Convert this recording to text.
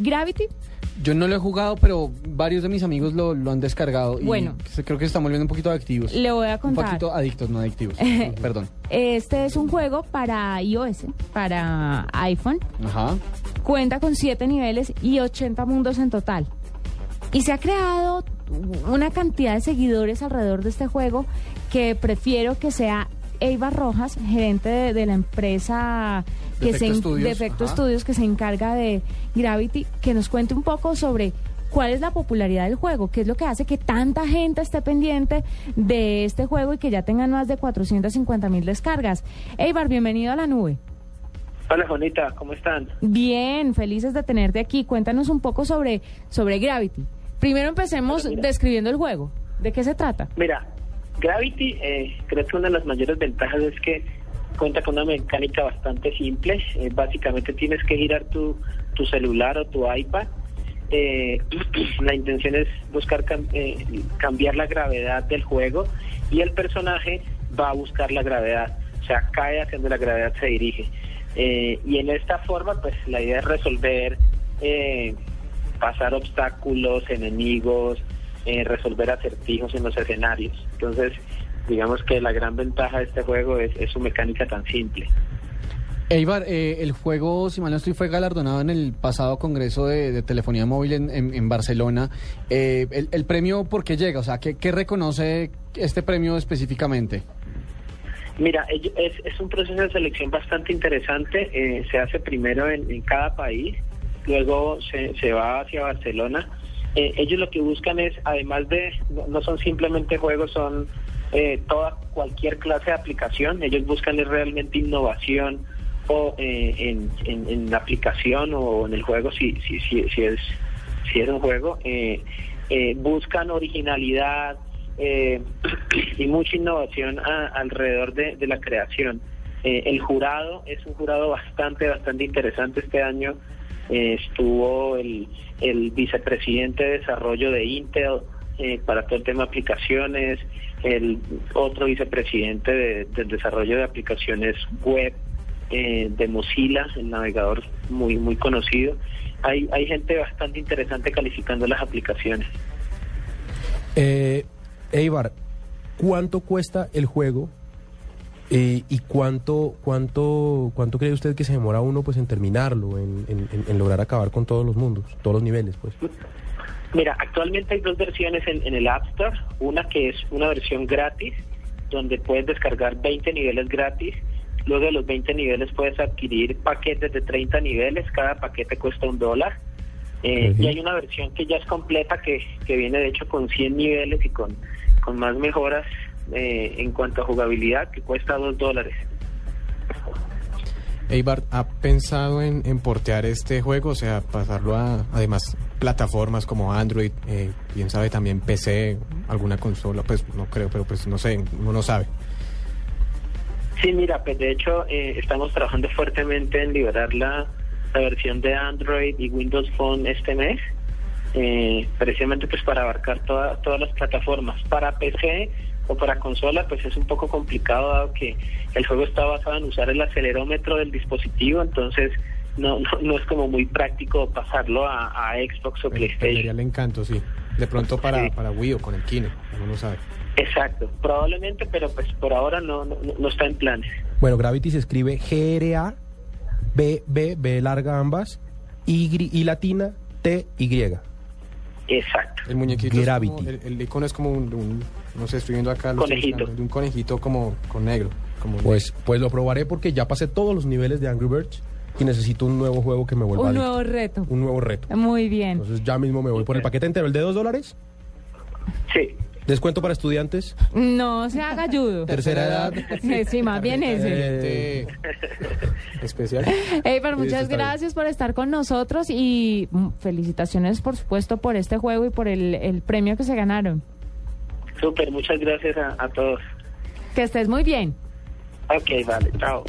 Gravity? Yo no lo he jugado, pero varios de mis amigos lo, lo han descargado. Bueno. creo que se están volviendo un poquito adictivos. Le voy a Un contar. poquito adictos, no adictivos. Perdón. Este es un juego para iOS, para iPhone. Ajá. Cuenta con 7 niveles y 80 mundos en total. Y se ha creado una cantidad de seguidores alrededor de este juego que prefiero que sea Eibar Rojas, gerente de, de la empresa que Defecto se Studios, Defecto. Studios que se encarga de Gravity, que nos cuente un poco sobre cuál es la popularidad del juego, qué es lo que hace que tanta gente esté pendiente de este juego y que ya tengan más de 450 mil descargas. Eibar, bienvenido a la nube. Hola Juanita, ¿cómo están? Bien, felices de tenerte aquí. Cuéntanos un poco sobre, sobre Gravity. Primero empecemos mira. describiendo el juego. ¿De qué se trata? Mira, Gravity, eh, creo que una de las mayores ventajas es que cuenta con una mecánica bastante simple. Eh, básicamente tienes que girar tu, tu celular o tu iPad. Eh, la intención es buscar cam- eh, cambiar la gravedad del juego y el personaje va a buscar la gravedad. O sea, cae hacia donde la gravedad se dirige. Eh, y en esta forma, pues la idea es resolver, pasar obstáculos, enemigos, eh, resolver acertijos en los escenarios. Entonces, digamos que la gran ventaja de este juego es, es su mecánica tan simple. Eibar, eh, el juego, si mal no estoy, fue galardonado en el pasado Congreso de, de Telefonía Móvil en, en- en Barcelona. Eh, el, el premio, ¿por qué llega? O sea, ¿qué, qué reconoce este premio específicamente? Mira, es, es un proceso de selección bastante interesante. eh, se hace primero en, en cada país, luego se, se va hacia Barcelona. Eh, ellos lo que buscan es, además de, no, no son simplemente juegos, son eh, toda cualquier clase de aplicación. Ellos buscan es realmente innovación o eh, en, en, la aplicación o en el juego, si, si, si, si es si es un juego. eh, eh, buscan originalidad eh, y mucha innovación a- alrededor de, de la creación. El jurado es un jurado bastante, bastante interesante este año. Eh, estuvo el, el vicepresidente de desarrollo de Intel eh, para todo el tema de aplicaciones, el otro vicepresidente de- del desarrollo de aplicaciones web eh, de Mozilla, el navegador muy muy conocido. Hay, hay gente bastante interesante calificando las aplicaciones. Eh, Eibar, ¿cuánto cuesta el juego? Eh, ¿Y cuánto, cuánto, cuánto cree usted que se demora uno pues en terminarlo, en, en- en- en lograr acabar con todos los mundos, todos los niveles, pues? Mira, actualmente hay dos versiones en, en el App Store. Una que es una versión gratis, donde puedes descargar 20 niveles gratis. Luego de los 20 niveles puedes adquirir paquetes de 30 niveles. Cada paquete cuesta un dólar. Eh. Y hay una versión que ya es completa, que, que viene de hecho con 100 niveles y con, con más mejoras eh, en cuanto a jugabilidad, que cuesta 2 dólares. Eibar, ¿ha pensado en, en portear este juego? O sea, pasarlo a, además, plataformas como Android, eh, quién sabe, también PC, alguna consola, pues no creo, pero pues no sé, uno no sabe. Sí, mira, pues de hecho eh, estamos trabajando fuertemente en liberar la, la versión de Android y Windows Phone este mes, eh, precisamente pues para abarcar toda- todas las plataformas. Para PC o para consola pues es un poco complicado dado que el juego está basado en usar el acelerómetro del dispositivo, entonces no, no, no es como muy práctico pasarlo a, a Xbox o PlayStation. el encanto, sí. De pronto para, Sí. para Wii o con el Kine, uno no sabe. Exacto, probablemente, pero pues por ahora no, no, no está en planes. Bueno, Gravity se escribe G-R-A, B, B, B larga ambas, Y, y latina, T, Y. Exacto. El muñequito, Gravity. como- el, el icono es como un, un- no sé, estoy viendo acá, Conejito. buscando, de un conejito como con negro. Como Pues, pues lo probaré porque ya pasé todos los niveles de Angry Birds y necesito un nuevo juego que me vuelva Un adicto. nuevo reto. Un nuevo reto. Muy bien. Entonces ya mismo me voy por el paquete entero, el de dos dólares. Sí, ¿Descuento para estudiantes? No se haga ayudo. Tercera edad. Sí, más bien ese. Eh, Especial. Eibar, Sí, muchas gracias por estar con nosotros y mm, felicitaciones, por supuesto, por este juego y por el, el premio que se ganaron. Súper, muchas gracias a, a todos. Que estés muy bien. Ok, vale, chao.